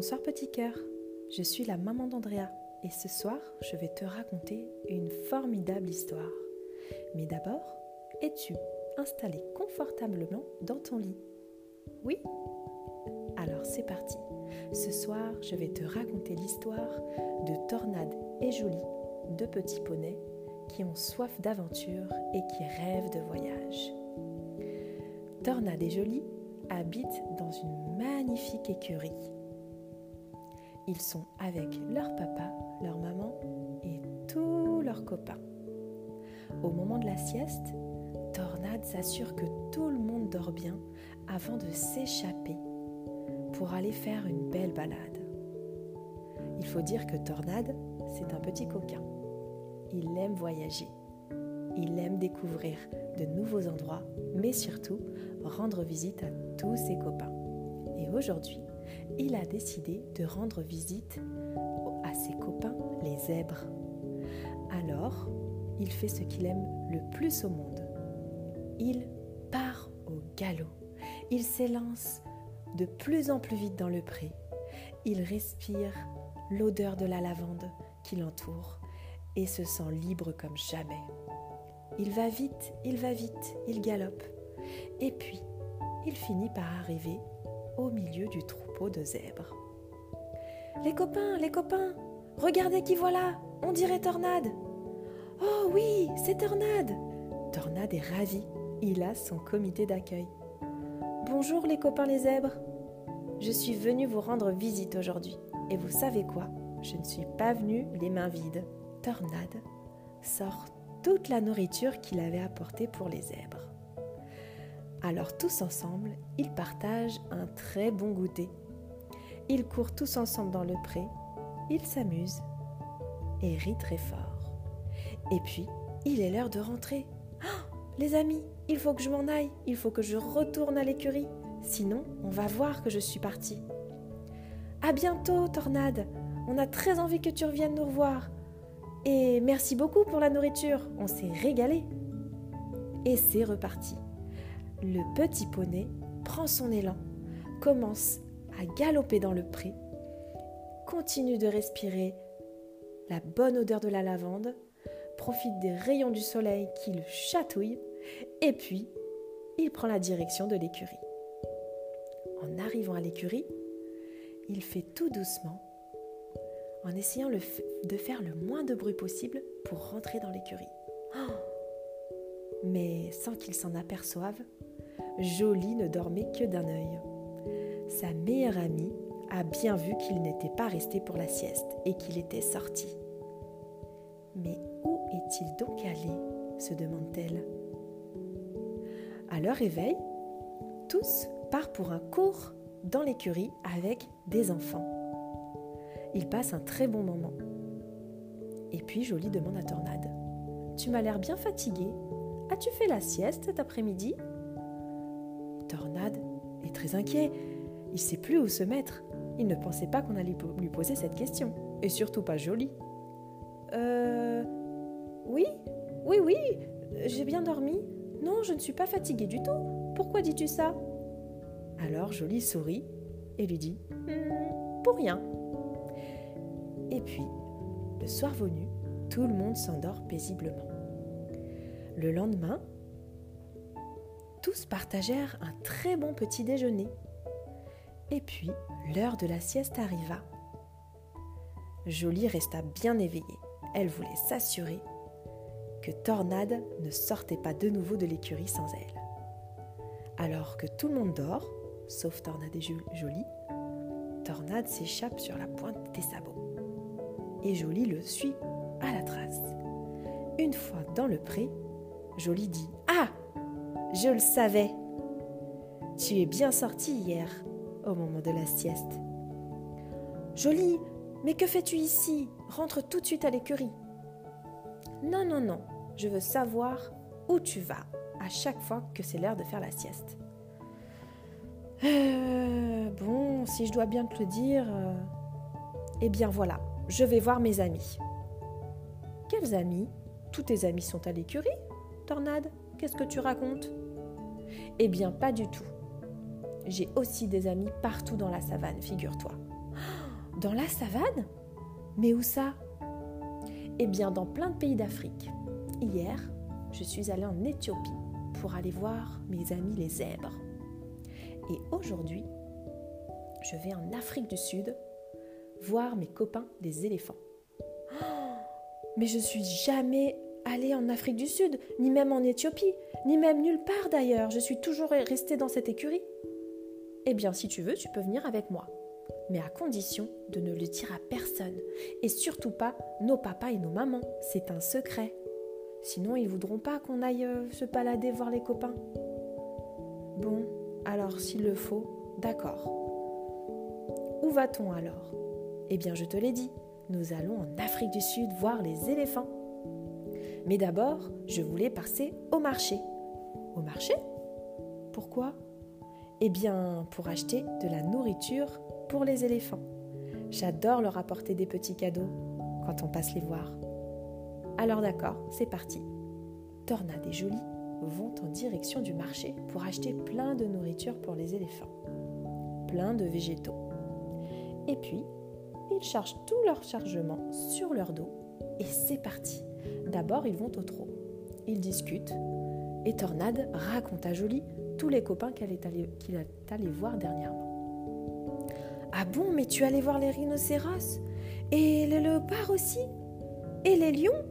Bonsoir petit cœur, je suis la maman d'Andrea et ce soir je vais te raconter une formidable histoire. Mais d'abord, es-tu installé confortablement dans ton lit? Oui? Alors c'est parti. Ce soir je vais te raconter l'histoire de Tornade et Jolie, deux petits poneys qui ont soif d'aventure et qui rêvent de voyage. Tornade et Jolie habitent dans une magnifique écurie ils sont avec leur papa, leur maman et tous leurs copains. Au moment de la sieste, Tornade s'assure que tout le monde dort bien avant de s'échapper pour aller faire une belle balade. Il faut dire que Tornade, c'est un petit coquin. Il aime voyager. Il aime découvrir de nouveaux endroits, mais surtout rendre visite à tous ses copains. Et aujourd'hui, il a décidé de rendre visite à ses copains les zèbres. Alors, il fait ce qu'il aime le plus au monde. Il part au galop. Il s'élance de plus en plus vite dans le pré. Il respire l'odeur de la lavande qui l'entoure et se sent libre comme jamais. Il va vite, il va vite, il galope. Et puis, il finit par arriver au milieu du troupeau de zèbres. Les copains, les copains, regardez qui voilà, on dirait Tornade. Oh oui, c'est Tornade. Tornade est ravi, il a son comité d'accueil. Bonjour les copains les zèbres. Je suis venu vous rendre visite aujourd'hui. Et vous savez quoi? Je ne suis pas venu les mains vides. Tornade sort toute la nourriture qu'il avait apportée pour les zèbres. Alors tous ensemble, ils partagent un très bon goûter. Ils courent tous ensemble dans le pré, ils s'amusent et rient très fort. Et puis, il est l'heure de rentrer. Oh, les amis, il faut que je m'en aille, il faut que je retourne à l'écurie, sinon on va voir que je suis partie. À bientôt, Tornade. On a très envie que tu reviennes nous revoir. Et merci beaucoup pour la nourriture, on s'est régalé. Et c'est reparti le petit poney prend son élan, commence à galoper dans le pré, continue de respirer la bonne odeur de la lavande, profite des rayons du soleil qui le chatouillent, et puis il prend la direction de l'écurie. En arrivant à l'écurie, il fait tout doucement, en essayant de faire le moins de bruit possible pour rentrer dans l'écurie. Oh Mais sans qu'il s'en aperçoive, Jolie ne dormait que d'un œil. Sa meilleure amie a bien vu qu'il n'était pas resté pour la sieste et qu'il était sorti. Mais où est-il donc allé? se demande-t-elle. À leur réveil, tous partent pour un cours dans l'écurie avec des enfants. Ils passent un très bon moment. Et puis Jolie demande à Tornade Tu m'as l'air bien fatigué. As-tu fait la sieste cet après-midi? Tornade est très inquiet. Il sait plus où se mettre. Il ne pensait pas qu'on allait lui poser cette question. Et surtout pas jolie. Euh. Oui, oui, oui, j'ai bien dormi. Non, je ne suis pas fatiguée du tout. Pourquoi dis-tu ça? Alors Jolie sourit et lui dit hmm, Pour rien. Et puis, le soir venu, tout le monde s'endort paisiblement. Le lendemain, tous partagèrent un très bon petit déjeuner. Et puis, l'heure de la sieste arriva. Jolie resta bien éveillée. Elle voulait s'assurer que Tornade ne sortait pas de nouveau de l'écurie sans elle. Alors que tout le monde dort, sauf Tornade et Jolie, Tornade s'échappe sur la pointe des sabots. Et Jolie le suit à la trace. Une fois dans le pré, Jolie dit je le savais. Tu es bien sorti hier, au moment de la sieste. Jolie, mais que fais-tu ici? Rentre tout de suite à l'écurie. Non, non, non, je veux savoir où tu vas à chaque fois que c'est l'heure de faire la sieste. Euh, bon, si je dois bien te le dire, euh, eh bien voilà, je vais voir mes amis. Quels amis? Tous tes amis sont à l'écurie Tornade, qu'est-ce que tu racontes? Eh bien, pas du tout. J'ai aussi des amis partout dans la savane, figure-toi. Dans la savane? Mais où ça? Eh bien, dans plein de pays d'Afrique. Hier, je suis allée en Éthiopie pour aller voir mes amis les zèbres. Et aujourd'hui, je vais en Afrique du Sud voir mes copains des éléphants. mais je suis jamais allée en Afrique du Sud, ni même en Éthiopie, ni même nulle part d'ailleurs. Je suis toujours restée dans cette écurie. Eh bien, si tu veux, tu peux venir avec moi. Mais à condition de ne le dire à personne. Et surtout pas nos papas et nos mamans. C'est un secret. Sinon, ils voudront pas qu'on aille euh, se balader voir les copains. Bon, alors s'il le faut, d'accord. Où va-t-on alors? Eh bien, je te l'ai dit, nous allons en Afrique du Sud voir les éléphants. Mais d'abord, je voulais passer au marché. Au marché? Pourquoi? Eh bien, pour acheter de la nourriture pour les éléphants. J'adore leur apporter des petits cadeaux quand on passe les voir. Alors d'accord, c'est parti. Tornade et Jolie vont en direction du marché pour acheter plein de nourriture pour les éléphants, plein de végétaux. Et puis, ils chargent tout leur chargement sur leur dos et c'est parti. D'abord, ils vont au trot. Ils discutent et Tornade raconte à Jolie tous les copains qu'il est, allé, voir dernièrement. Ah bon, mais tu es allé voir les rhinocéros Et les léopards aussi Et les lions?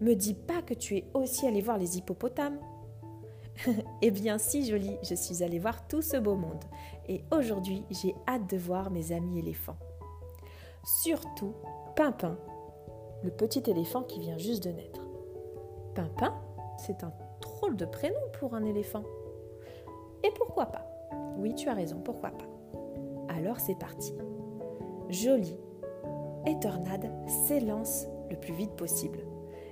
Me dis pas que tu es aussi allé voir les hippopotames. eh bien si, jolie, je suis allée voir tout ce beau monde. Et aujourd'hui, j'ai hâte de voir mes amis éléphants. Surtout Pimpin, le petit éléphant qui vient juste de naître. Pimpin, c'est un drôle de prénom pour un éléphant. Et pourquoi pas? Oui, tu as raison, pourquoi pas? Alors c'est parti. Jolie et Tornade s'élancent le plus vite possible.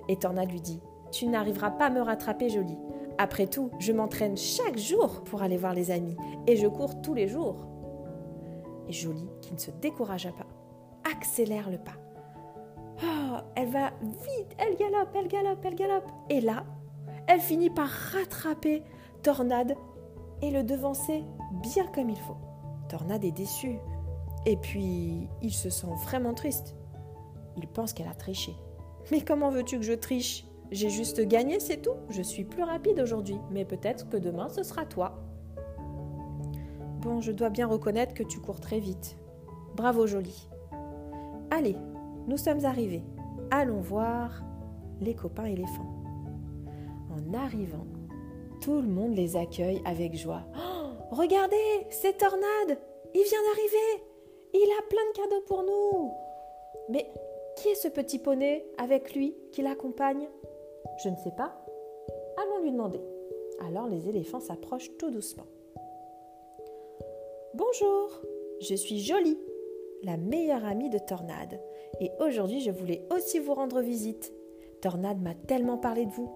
Et Tornade lui dit Tu n'arriveras pas à me rattraper, Jolie. Après tout, je m'entraîne chaque jour pour aller voir les amis et je cours tous les jours. Et Jolie, qui ne se découragea pas, accélère le pas. Elle va vite, elle galope, elle galope, elle galope. Et là, elle finit par rattraper Tornade et le devancer bien comme il faut. Tornade est déçu. Et puis, il se sent vraiment triste. Il pense qu'elle a triché. Mais comment veux-tu que je triche? J'ai juste gagné, c'est tout. Je suis plus rapide aujourd'hui, mais peut-être que demain ce sera toi. Bon, je dois bien reconnaître que tu cours très vite. Bravo, jolie. Allez, nous sommes arrivés. Allons voir les copains éléphants. En arrivant, tout le monde les accueille avec joie. Oh, regardez, c'est Tornade Il vient d'arriver Il a plein de cadeaux pour nous Mais qui est ce petit poney avec lui qui l'accompagne? Je ne sais pas. Allons lui demander. Alors les éléphants s'approchent tout doucement. Bonjour, je suis Jolie, la meilleure amie de Tornade, et aujourd'hui je voulais aussi vous rendre visite. Tornade m'a tellement parlé de vous.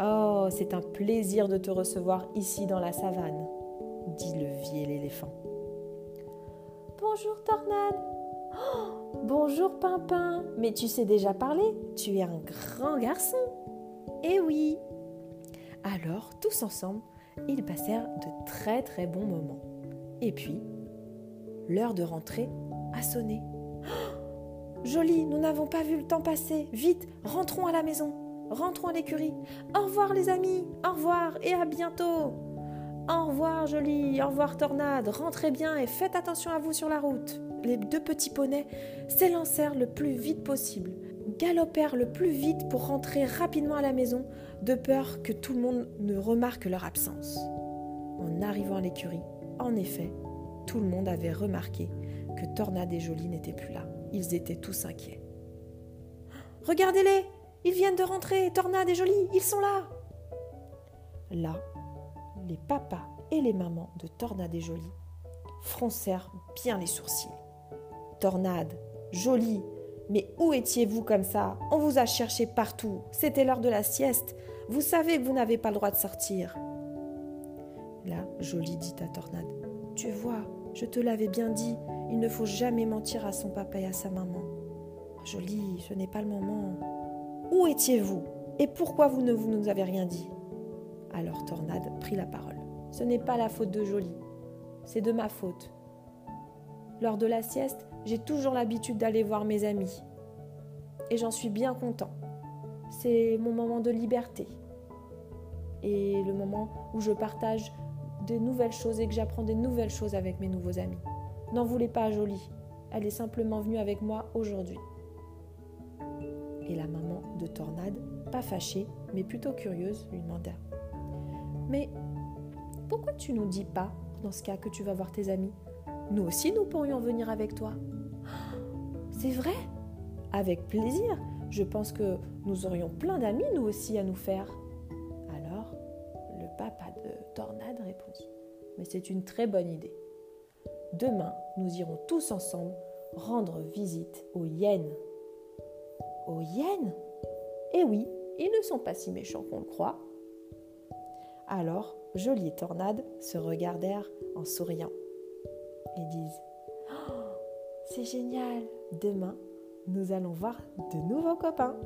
Oh, c'est un plaisir de te recevoir ici dans la savane, dit le vieil éléphant. Bonjour Tornade. Oh, Bonjour Pimpin, mais tu sais déjà parler, tu es un grand garçon. Eh oui. Alors, tous ensemble, ils passèrent de très très bons moments. Et puis, l'heure de rentrer a sonné. Jolie, nous n'avons pas vu le temps passer. Vite, rentrons à la maison. Rentrons à l'écurie. Au revoir les amis. Au revoir et à bientôt. Au revoir Jolie. Au revoir Tornade. Rentrez bien et faites attention à vous sur la route les deux petits poneys s'élancèrent le plus vite possible, galopèrent le plus vite pour rentrer rapidement à la maison, de peur que tout le monde ne remarque leur absence. En arrivant à l'écurie, en effet, tout le monde avait remarqué que Tornade et Jolie n'étaient plus là. Ils étaient tous inquiets. Regardez-les Ils viennent de rentrer Tornade et Jolie, ils sont là Là, les papas et les mamans de Tornade et Jolie froncèrent bien les sourcils. Tornade, jolie. Mais où étiez-vous comme ça? On vous a cherché partout. C'était l'heure de la sieste. Vous savez que vous n'avez pas le droit de sortir. Là, Jolie dit à Tornade Tu vois, je te l'avais bien dit, il ne faut jamais mentir à son papa et à sa maman. Jolie, ce n'est pas le moment. Où étiez-vous Et pourquoi vous ne vous nous avez rien dit? Alors Tornade prit la parole. Ce n'est pas la faute de Jolie, c'est de ma faute. Lors de la sieste, j'ai toujours l'habitude d'aller voir mes amis. Et j'en suis bien content. C'est mon moment de liberté. Et le moment où je partage des nouvelles choses et que j'apprends des nouvelles choses avec mes nouveaux amis. N'en voulez pas, Jolie. Elle est simplement venue avec moi aujourd'hui. Et la maman de Tornade, pas fâchée, mais plutôt curieuse, lui demanda Mais pourquoi tu nous dis pas, dans ce cas, que tu vas voir tes amis? Nous aussi, nous pourrions venir avec toi. C'est vrai? Avec plaisir. Je pense que nous aurions plein d'amis, nous aussi, à nous faire. Tornade répondit Mais c'est une très bonne idée. Demain, nous irons tous ensemble rendre visite aux hyènes. Aux hyènes? Eh oui, ils ne sont pas si méchants qu'on le croit. Alors, Jolie et Tornade se regardèrent en souriant et disent oh, C'est génial Demain, nous allons voir de nouveaux copains.